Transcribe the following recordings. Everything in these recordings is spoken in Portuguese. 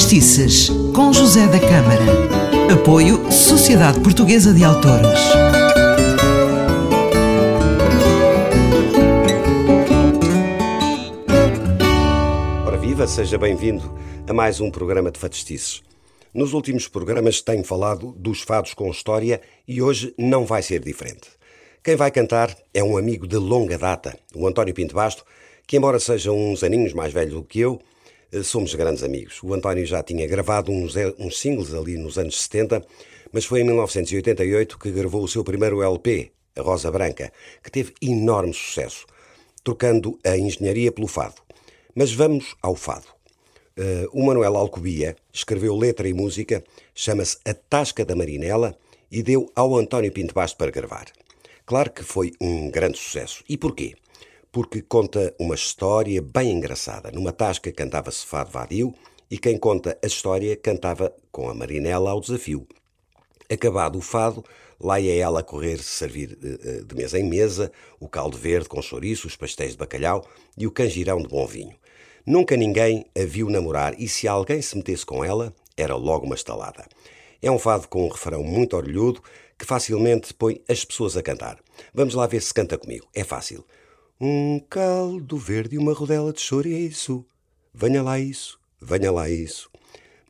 Fadistices, com José da Câmara. Apoio Sociedade Portuguesa de Autores. Ora viva, seja bem-vindo a mais um programa de Fadistices. Nos últimos programas tenho falado dos fados com história e hoje não vai ser diferente. Quem vai cantar é um amigo de longa data, o António Pinto Basto, que embora seja uns aninhos mais velho do que eu, somos grandes amigos. O António já tinha gravado uns, eh, uns singles ali nos anos 70, mas foi em 1988 que gravou o seu primeiro LP, A Rosa Branca, que teve enorme sucesso, trocando a engenharia pelo fado. Mas vamos ao fado. Uh, o Manuel Alcobia escreveu letra e música, chama-se A Tasca da Marinela e deu ao António Pinto Basto para gravar. Claro que foi um grande sucesso. E porquê? Porque conta uma história bem engraçada. Numa tasca cantava-se fado vadio e quem conta a história cantava com a Marinela ao desafio. Acabado o fado, lá ia ela correr servir eh, eh, de mesa em mesa o caldo verde com chouriço, os pastéis de bacalhau e o canjirão de bom vinho. Nunca ninguém a viu namorar e se alguém se metesse com ela, era logo uma estalada. É um fado com um refrão muito orlhudo que facilmente põe as pessoas a cantar. Vamos lá ver se canta comigo. É fácil. Um caldo verde e uma rodela de chouriço. Venha lá isso, venha lá isso.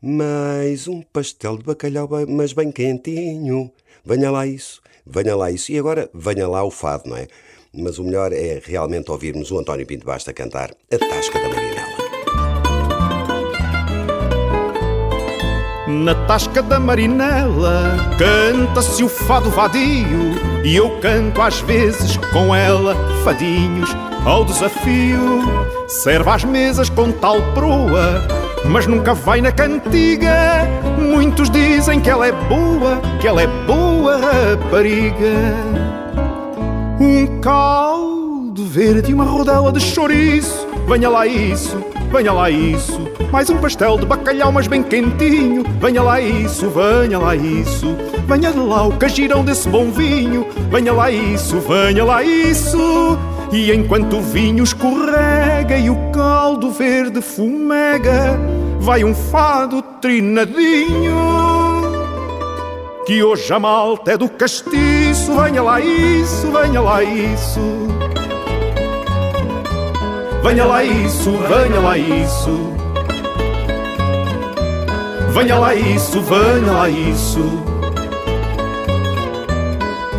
Mais um pastel de bacalhau, mas bem quentinho. Venha lá isso, venha lá isso. E agora venha lá o fado, não é? Mas o melhor é realmente ouvirmos o António Pinto Basta cantar A Tasca da Marinela. Na tasca da marinela canta-se o fado vadio E eu canto às vezes com ela fadinhos ao desafio. Serve às mesas com tal proa Mas nunca vai na cantiga. Muitos dizem que ela é boa Que ela é boa rapariga. Um caldo verde e uma rodela de chouriço Venha lá isso, venha lá isso mais um pastel de bacalhau, mas bem quentinho. Venha lá isso, venha lá isso. Venha de lá o cagirão desse bom vinho. Venha lá isso, venha lá isso. E enquanto o vinho escorrega e o caldo verde fumega, vai um fado trinadinho. Que hoje a malta é do castiço. Venha lá isso, venha lá isso. Venha lá isso, venha lá isso. Venha lá isso, venha lá isso.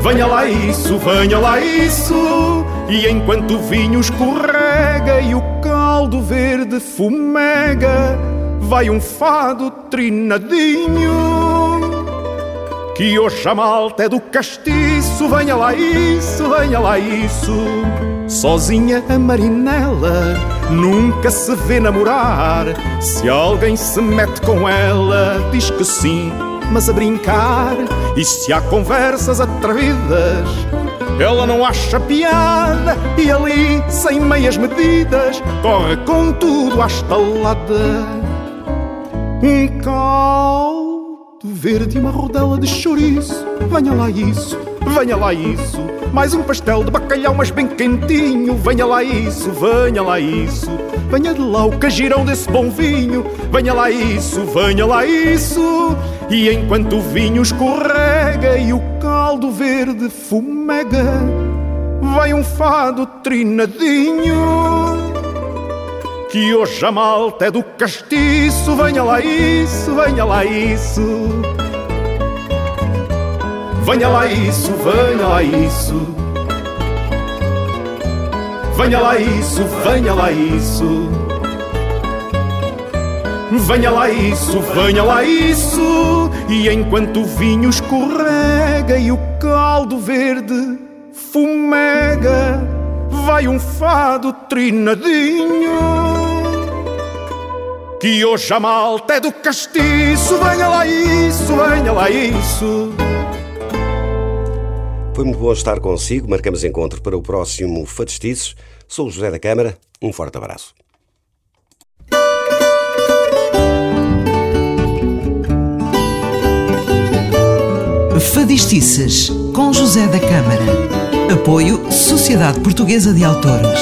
Venha lá isso, venha lá isso. E enquanto o vinho escorrega e o caldo verde fumega, vai um fado trinadinho. Que hoje a malta é do castiço, venha lá isso, venha lá isso. Sozinha a marinela nunca se vê namorar. Se alguém se mete com ela, diz que sim, mas a brincar. E se há conversas atrevidas, ela não acha piada. E ali, sem meias medidas, corre com tudo à estalada. Um caldo verde e uma rodela de chouriço, venha lá isso, venha lá isso. Mais um pastel de bacalhau, mas bem quentinho. Venha lá isso, venha lá isso. Venha de lá o cagirão desse bom vinho. Venha lá isso, venha lá isso. E enquanto o vinho escorrega e o caldo verde fumega, vai um fado trinadinho. Que hoje a malta é do castiço. Venha lá isso, venha lá isso. Venha lá isso, venha lá isso. Venha lá isso, venha lá isso. Venha lá isso, venha lá isso. E enquanto o vinho escorrega e o caldo verde fumega, vai um fado trinadinho. Que hoje a malta é do castiço. Venha lá isso, venha lá isso. Foi muito bom estar consigo. Marcamos encontro para o próximo Fadistices. Sou o José da Câmara. Um forte abraço. Fadistices com José da Câmara. Apoio Sociedade Portuguesa de Autores.